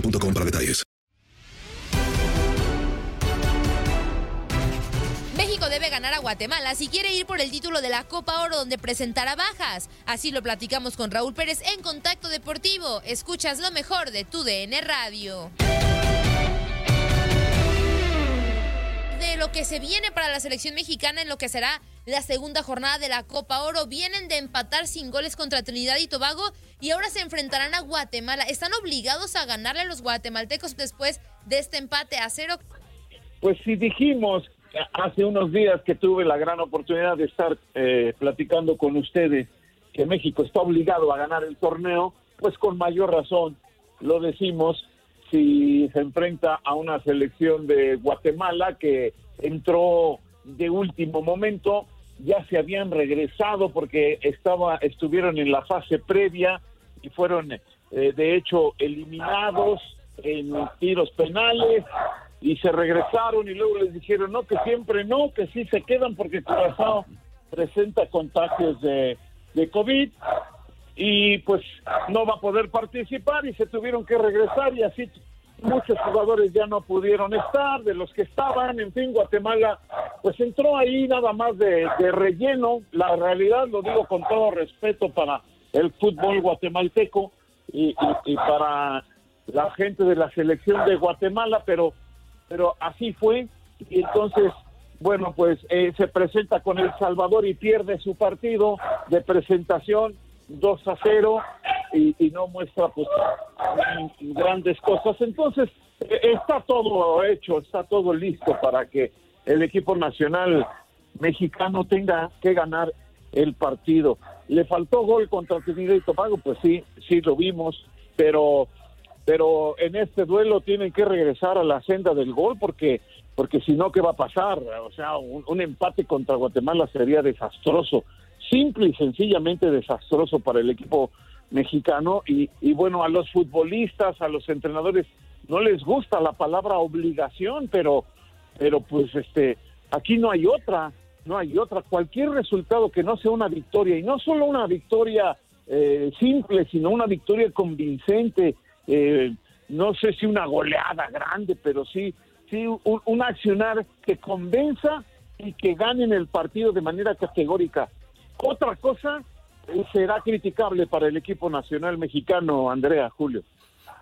para detalles. México debe ganar a Guatemala si quiere ir por el título de la Copa Oro donde presentará bajas. Así lo platicamos con Raúl Pérez en Contacto Deportivo. Escuchas lo mejor de tu DN Radio. De lo que se viene para la selección mexicana en lo que será la segunda jornada de la Copa Oro, vienen de empatar sin goles contra Trinidad y Tobago y ahora se enfrentarán a Guatemala. ¿Están obligados a ganarle a los guatemaltecos después de este empate a cero? Pues si dijimos hace unos días que tuve la gran oportunidad de estar eh, platicando con ustedes que México está obligado a ganar el torneo, pues con mayor razón lo decimos si se enfrenta a una selección de Guatemala que entró de último momento, ya se habían regresado porque estaba estuvieron en la fase previa y fueron eh, de hecho eliminados en tiros penales y se regresaron y luego les dijeron no que siempre no que sí se quedan porque Curazao presenta contagios de, de COVID y pues no va a poder participar y se tuvieron que regresar y así muchos jugadores ya no pudieron estar, de los que estaban, en fin, Guatemala, pues entró ahí nada más de, relleno, la realidad lo digo con todo respeto para el fútbol guatemalteco y, y- y para la gente de la selección de Guatemala, pero, pero así fue, y entonces, bueno, pues eh, se presenta con El Salvador y pierde su partido de presentación 2 a 0 y, y no muestra pues grandes cosas. Entonces, eh, está todo hecho, está todo listo para que el equipo nacional mexicano tenga que ganar el partido. Le faltó gol contra Trinidad y Tobago, pues sí, sí lo vimos, pero pero en este duelo tienen que regresar a la senda del gol porque porque si no qué va a pasar, o sea, un empate contra Guatemala sería desastroso, simple y sencillamente desastroso para el equipo mexicano y, y bueno, a los futbolistas, a los entrenadores no les gusta la palabra obligación, pero pero pues este aquí no hay otra, no hay otra. Cualquier resultado que no sea una victoria y no solo una victoria eh, simple, sino una victoria convincente, eh, no sé si una goleada grande, pero sí, sí un, un accionar que convenza y que ganen el partido de manera categórica. Otra cosa eh, será criticable para el equipo nacional mexicano, Andrea, Julio.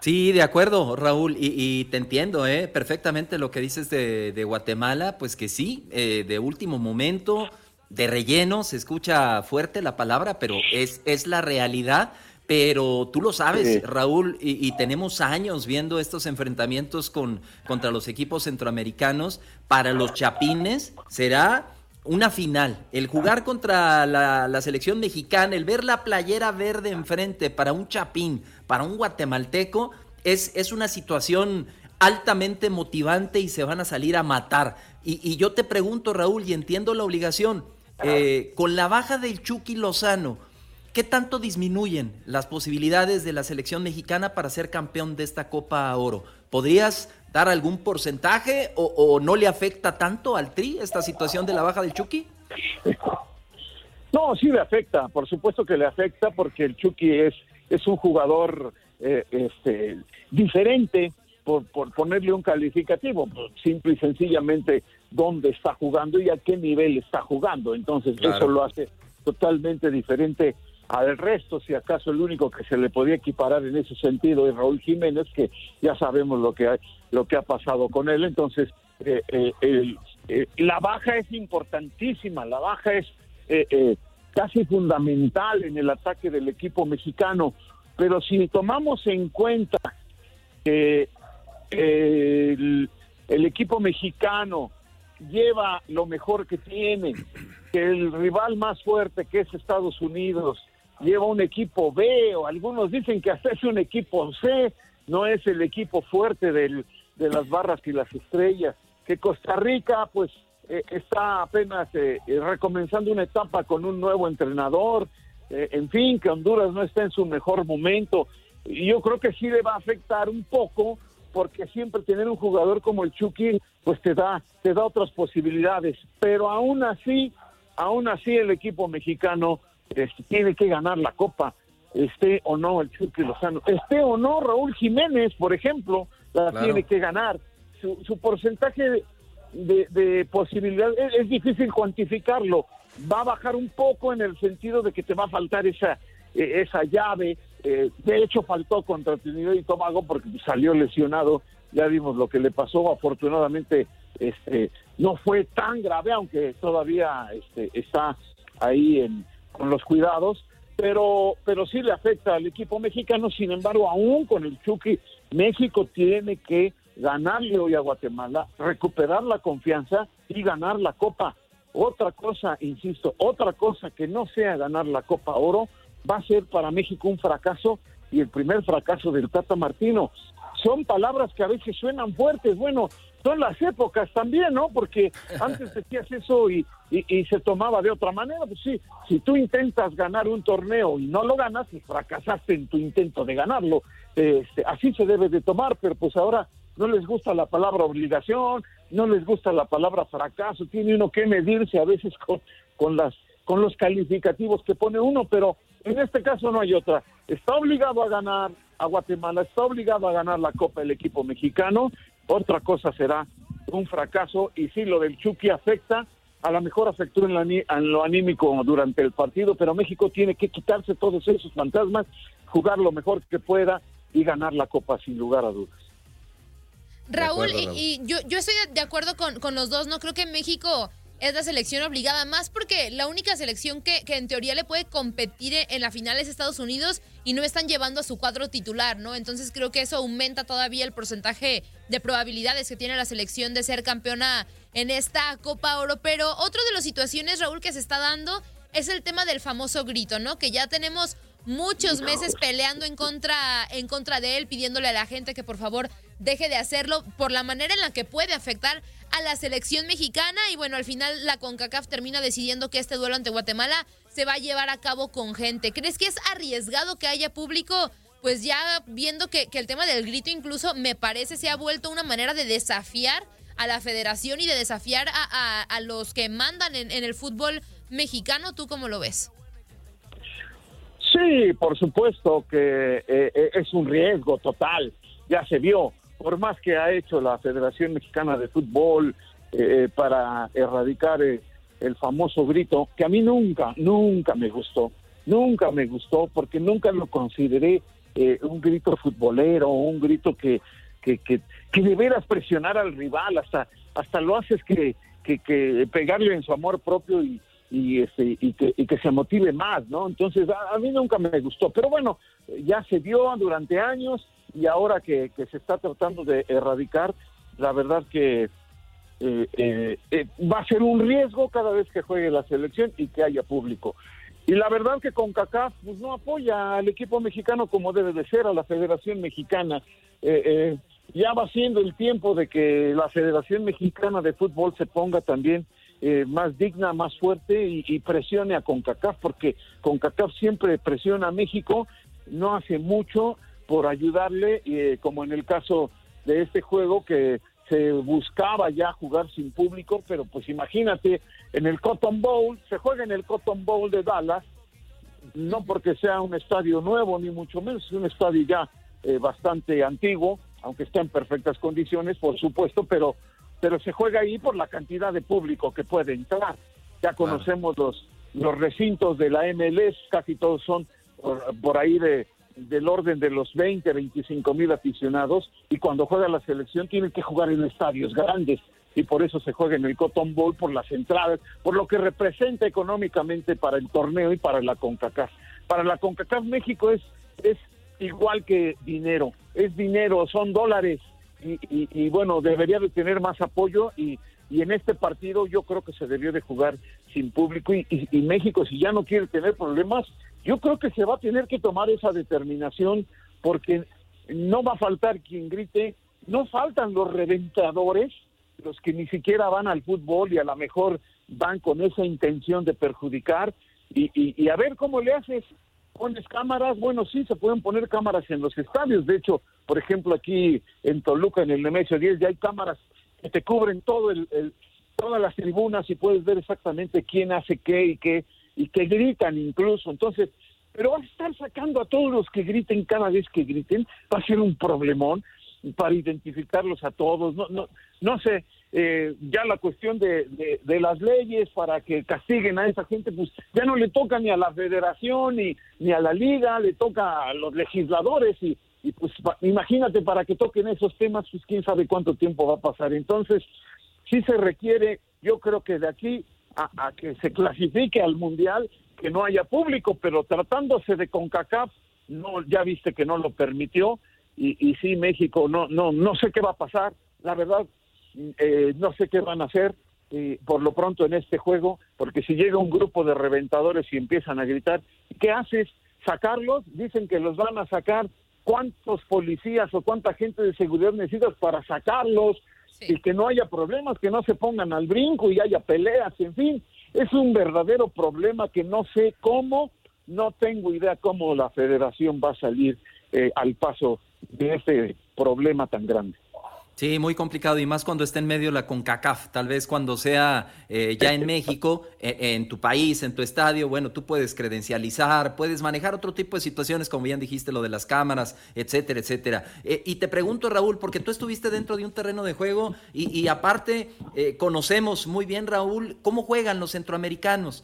Sí, de acuerdo, Raúl, y, y te entiendo ¿eh? perfectamente lo que dices de, de Guatemala, pues que sí, eh, de último momento, de relleno, se escucha fuerte la palabra, pero es, es la realidad, pero tú lo sabes, Raúl, y, tenemos años viendo estos enfrentamientos con, contra los equipos centroamericanos. Para los chapines será una final. El jugar contra la, la, selección mexicana, el ver la playera verde enfrente para un chapín, para un guatemalteco, es, es una situación altamente motivante y se van a salir a matar. Y, yo te pregunto, Raúl, y entiendo la obligación, eh, con la baja del Chucky Lozano, ¿Qué tanto disminuyen las posibilidades de la selección mexicana para ser campeón de esta Copa Oro? ¿Podrías dar algún porcentaje o, no le afecta tanto al Tri esta situación de la baja del Chucky? No, sí le afecta, por supuesto que le afecta porque el Chucky es, es un jugador eh, este, diferente, por, por ponerle un calificativo, pues, simple y sencillamente dónde está jugando y a qué nivel está jugando. Entonces eso lo hace totalmente diferente al resto, si acaso el único que se le podía equiparar en ese sentido es Raúl Jiménez, que ya sabemos lo que ha, lo que ha pasado con él. Entonces, eh, eh, eh, la baja es importantísima, la baja es casi fundamental en el ataque del equipo mexicano. Pero si tomamos en cuenta que el, el equipo mexicano lleva lo mejor que tiene, que el rival más fuerte que es Estados Unidos lleva un equipo B o algunos dicen que hasta es un equipo C, no es el equipo fuerte del, de las barras y las estrellas, que Costa Rica pues eh, está apenas eh, eh, recomenzando una etapa con un nuevo entrenador, en fin, que Honduras no está en su mejor momento, y yo creo que sí le va a afectar un poco porque siempre tener un jugador como el Chucky pues te da te da otras posibilidades, pero aún así, aún así el equipo mexicano este, tiene que ganar la Copa, esté o no el Chucky Lozano, esté o no Raúl Jiménez, por ejemplo, la tiene que ganar. Su, porcentaje de, posibilidad es, difícil cuantificarlo. Va a bajar un poco en el sentido de que te va a faltar esa, e, esa llave. Eh, de hecho, faltó contra Trinidad y Tobago porque salió lesionado. Ya vimos lo que le pasó. Afortunadamente, este, no fue tan grave, aunque todavía este, está ahí en, con los cuidados, pero, pero sí le afecta al equipo mexicano. Sin embargo, aún con el Chucky, México tiene que ganarle hoy a Guatemala, recuperar la confianza y ganar la Copa. Otra cosa, insisto, otra cosa que no sea ganar la Copa Oro va a ser para México un fracaso y el primer fracaso del Tata Martino. Son palabras que a veces suenan fuertes. Bueno, son las épocas también, ¿no? Porque antes decías eso y, y, se tomaba de otra manera. Pues sí, si tú intentas ganar un torneo y no lo ganas, pues fracasaste en tu intento de ganarlo. Este, así se debe de tomar, pero pues ahora no les gusta la palabra obligación, no les gusta la palabra fracaso, tiene uno que medirse a veces con, con las con los calificativos que pone uno, pero en este caso no hay otra. Está obligado a ganar a Guatemala, está obligado a ganar la Copa el equipo mexicano otra cosa será un fracaso y sí, lo del Chucky afecta, a lo mejor afectó en, lo anímico durante el partido, pero México tiene que quitarse todos esos fantasmas, jugar lo mejor que pueda y ganar la Copa sin lugar a dudas. Raúl, y, yo, yo estoy de acuerdo con, con los dos, no creo que México es la selección obligada, más porque la única selección que, en teoría le puede competir en la final es Estados Unidos y no están llevando a su cuadro titular, ¿no? Entonces creo que eso aumenta todavía el porcentaje de probabilidades que tiene la selección de ser campeona en esta Copa Oro. Pero otra de las situaciones, Raúl, que se está dando es el tema del famoso grito, ¿no? Que ya tenemos muchos meses peleando en contra, en contra de él, pidiéndole a la gente que por favor deje de hacerlo por la manera en la que puede afectar a la selección mexicana y bueno, al final la CONCACAF termina decidiendo que este duelo ante Guatemala se va a llevar a cabo con gente. ¿Crees que es arriesgado que haya público? Pues ya viendo que, el tema del grito incluso me parece se ha vuelto una manera de desafiar a la federación y de desafiar a, los que mandan en, el fútbol mexicano. ¿Tú cómo lo ves? Sí, por supuesto que eh, eh, es un riesgo total. Ya se vio por más que ha hecho la Federación Mexicana de Fútbol eh, para erradicar eh, el famoso grito, que a mí nunca, nunca me gustó, nunca me gustó, porque nunca lo consideré eh, un grito futbolero, un grito que, que, que, que de veras presionar al rival, hasta, hasta lo haces que, que, que pegarle en su amor propio y, y, este, y, que, y que se motive más, ¿no? Entonces, a, mí nunca me gustó, pero bueno, ya se dio durante años y ahora que, se está tratando de erradicar, la verdad que eh, eh, eh, va a ser un riesgo cada vez que juegue la selección y que haya público. Y la verdad que con CACAF pues, no apoya al equipo mexicano como debe de ser, a la Federación Mexicana. ya va siendo el tiempo de que la Federación Mexicana de Fútbol se ponga también más digna, más fuerte y, presione a CONCACAF, porque CONCACAF siempre presiona a México, no hace mucho por ayudarle, como en el caso de este juego que se buscaba ya jugar sin público, pero pues imagínate, en el Cotton Bowl, se juega en el Cotton Bowl de Dallas, no porque sea un estadio nuevo, ni mucho menos, es un estadio ya eh, bastante antiguo, aunque está en perfectas condiciones, por supuesto, pero, pero se juega ahí por la cantidad de público que puede entrar. Ya conocemos los, los recintos de la MLS, casi todos son por ahí de del orden de los 20, 25 mil aficionados y cuando juega la selección tienen que jugar en estadios grandes y por eso se juega en el Cotton Bowl por las entradas, por lo que representa económicamente para el torneo y para la CONCACAF. Para la CONCACAF México es, es igual que dinero, es dinero, son dólares y, y, bueno, debería de tener más apoyo y, y en este partido yo creo que se debió de jugar sin público y, y, México si ya no quiere tener problemas yo creo que se va a tener que tomar esa determinación porque no va a faltar quien grite, no faltan los reventadores, los que ni siquiera van al fútbol y a lo mejor van con esa intención de perjudicar y, y, a ver cómo le haces. Pones cámaras, bueno, sí, se pueden poner cámaras en los estadios. De hecho, por ejemplo, aquí en Toluca, en el Nemesio 10, ya hay cámaras que te cubren todo el, todas las tribunas y puedes ver exactamente quién hace qué y qué y que gritan incluso. Entonces, pero vas a estar sacando a todos los que griten cada vez que griten, va a ser un problemón para identificarlos a todos. No, no, no sé, eh, ya la cuestión de, de, las leyes para que castiguen a esa gente, pues ya no le toca ni a la federación ni, ni a la liga, le toca a los legisladores y, y pues imagínate para que toquen esos temas, pues quién sabe cuánto tiempo va a pasar. Entonces, sí se requiere, yo creo que de aquí a, que se clasifique al mundial que no haya público, pero tratándose de CONCACAF, no, ya viste que no lo permitió y, y sí México no, no, no sé qué va a pasar, la verdad eh, no sé qué van a hacer eh, por lo pronto en este juego, porque si llega un grupo de reventadores y empiezan a gritar, ¿qué haces? ¿Sacarlos? Dicen que los van a sacar. ¿Cuántos policías o cuánta gente de seguridad necesitas para sacarlos? y que no haya problemas, que no se pongan al brinco y haya peleas, en fin, es un verdadero problema que no sé cómo, no tengo idea cómo la federación va a salir eh, al paso de este problema tan grande. Sí, muy complicado y más cuando esté en medio la CONCACAF. Tal vez cuando sea eh, ya en México, e, en tu país, en tu estadio, bueno, tú puedes credencializar, puedes manejar otro tipo de situaciones, como bien dijiste, lo de las cámaras, etcétera, etcétera. Eh, y te pregunto, Raúl, porque tú estuviste dentro de un terreno de juego y, aparte eh, conocemos muy bien, Raúl, cómo juegan los centroamericanos.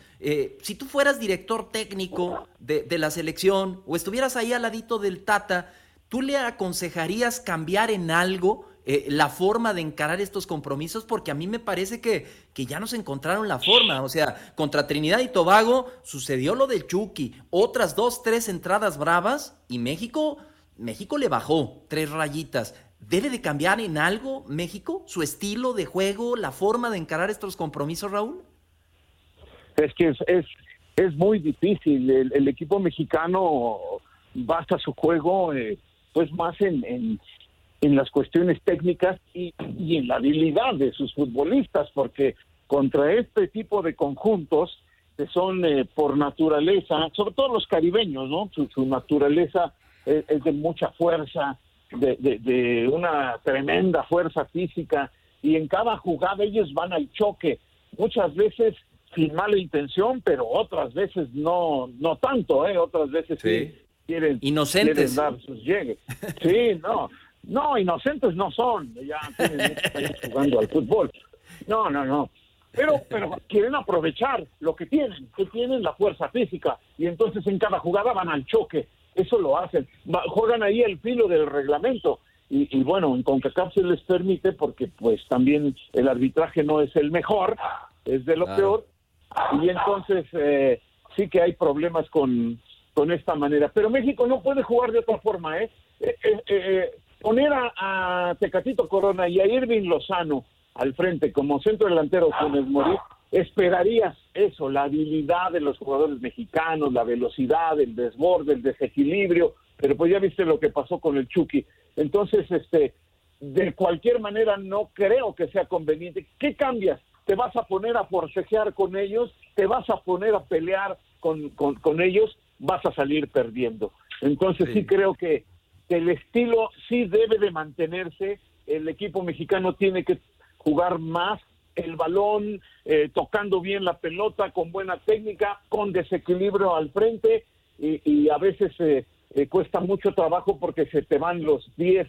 si tú fueras director técnico de, de la selección o estuvieras ahí al ladito del Tata, ¿tú le aconsejarías cambiar en algo? Eh, la forma de encarar estos compromisos, porque a mí me parece que, que ya nos encontraron la forma. O sea, contra Trinidad y Tobago sucedió lo del Chucky, otras dos, tres entradas bravas y México, México le bajó tres rayitas. ¿Debe de cambiar en algo México? ¿Su estilo de juego, la forma de encarar estos compromisos, Raúl? Es que es, es, muy difícil. El, equipo mexicano basa su juego eh, pues más en, en las cuestiones técnicas y, en la habilidad de sus futbolistas, porque contra este tipo de conjuntos que son eh, por naturaleza, sobre todo los caribeños, ¿no? Su, naturaleza es, de mucha fuerza, de, de, una tremenda fuerza física, y en cada jugada ellos van al choque, muchas veces sin mala intención, pero otras veces no, no tanto, ¿eh? Otras veces sí, quieren, Inocentes. dar sus llegues. Sí, no. No, inocentes no son, ya tienen jugando al fútbol. No, no, no. Pero, pero quieren aprovechar lo que tienen, que tienen la fuerza física, y entonces en cada jugada van al choque. Eso lo hacen. juegan ahí el filo del reglamento. Y, y, bueno, en CONCACAF se les permite porque pues también el arbitraje no es el mejor, es de lo peor, y entonces eh, sí que hay problemas con, con esta manera. Pero México no puede jugar de otra forma, ¿eh? eh, eh, eh poner a, a, Tecatito Corona y a Irving Lozano al frente como centro delantero Funes Morir, esperarías eso, la habilidad de los jugadores mexicanos, la velocidad, el desborde, el desequilibrio, pero pues ya viste lo que pasó con el Chucky. Entonces, este, de cualquier manera no creo que sea conveniente. ¿Qué cambias? ¿Te vas a poner a forcejear con ellos? ¿Te vas a poner a pelear con, con, ellos? Vas a salir perdiendo. Entonces sí, creo que, el estilo sí debe de mantenerse. El equipo mexicano tiene que jugar más el balón, eh, tocando bien la pelota, con buena técnica, con desequilibrio al frente y, a veces eh, eh, cuesta mucho trabajo porque se te van los 10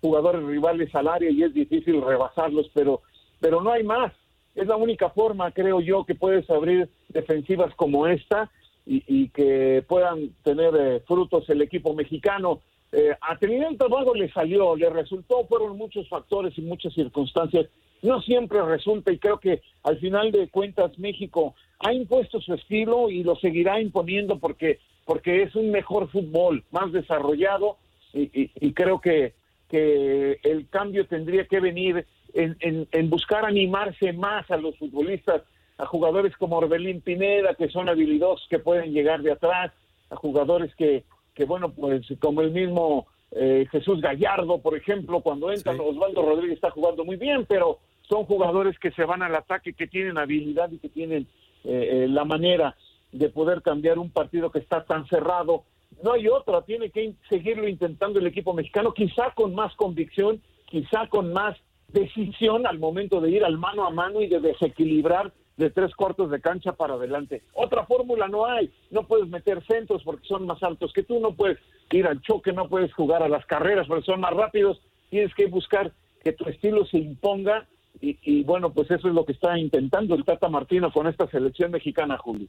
jugadores rivales al área y es difícil rebasarlos, pero, pero no hay más. Es la única forma, creo yo, que puedes abrir defensivas como esta y, que puedan tener eh, frutos el equipo mexicano. Eh, a Trinidad y le salió, le resultó, fueron muchos factores y muchas circunstancias. No siempre resulta y creo que al final de cuentas México ha impuesto su estilo y lo seguirá imponiendo porque, porque es un mejor fútbol, más desarrollado y, creo que que el cambio tendría que venir en, buscar animarse más a los futbolistas, a jugadores como Orbelín Pineda, que son habilidosos, que pueden llegar de atrás, a jugadores que, que bueno, pues como el mismo eh, Jesús Gallardo, por ejemplo, cuando entra Osvaldo Rodríguez está jugando muy bien, pero son jugadores que se van al ataque, que tienen habilidad y que tienen eh, eh, la manera de poder cambiar un partido que está tan cerrado. No hay otra, tiene que seguirlo intentando el equipo mexicano, quizá con más convicción, quizá con más decisión al momento de ir al mano a mano y de desequilibrar de tres cuartos de cancha para adelante. Otra fórmula no hay, no puedes meter centros porque son más altos que tú, no puedes ir al choque, no puedes jugar a las carreras porque son más rápidos, tienes que buscar que tu estilo se imponga y, bueno, pues eso es lo que está intentando el Tata Martino con esta selección mexicana, Julio.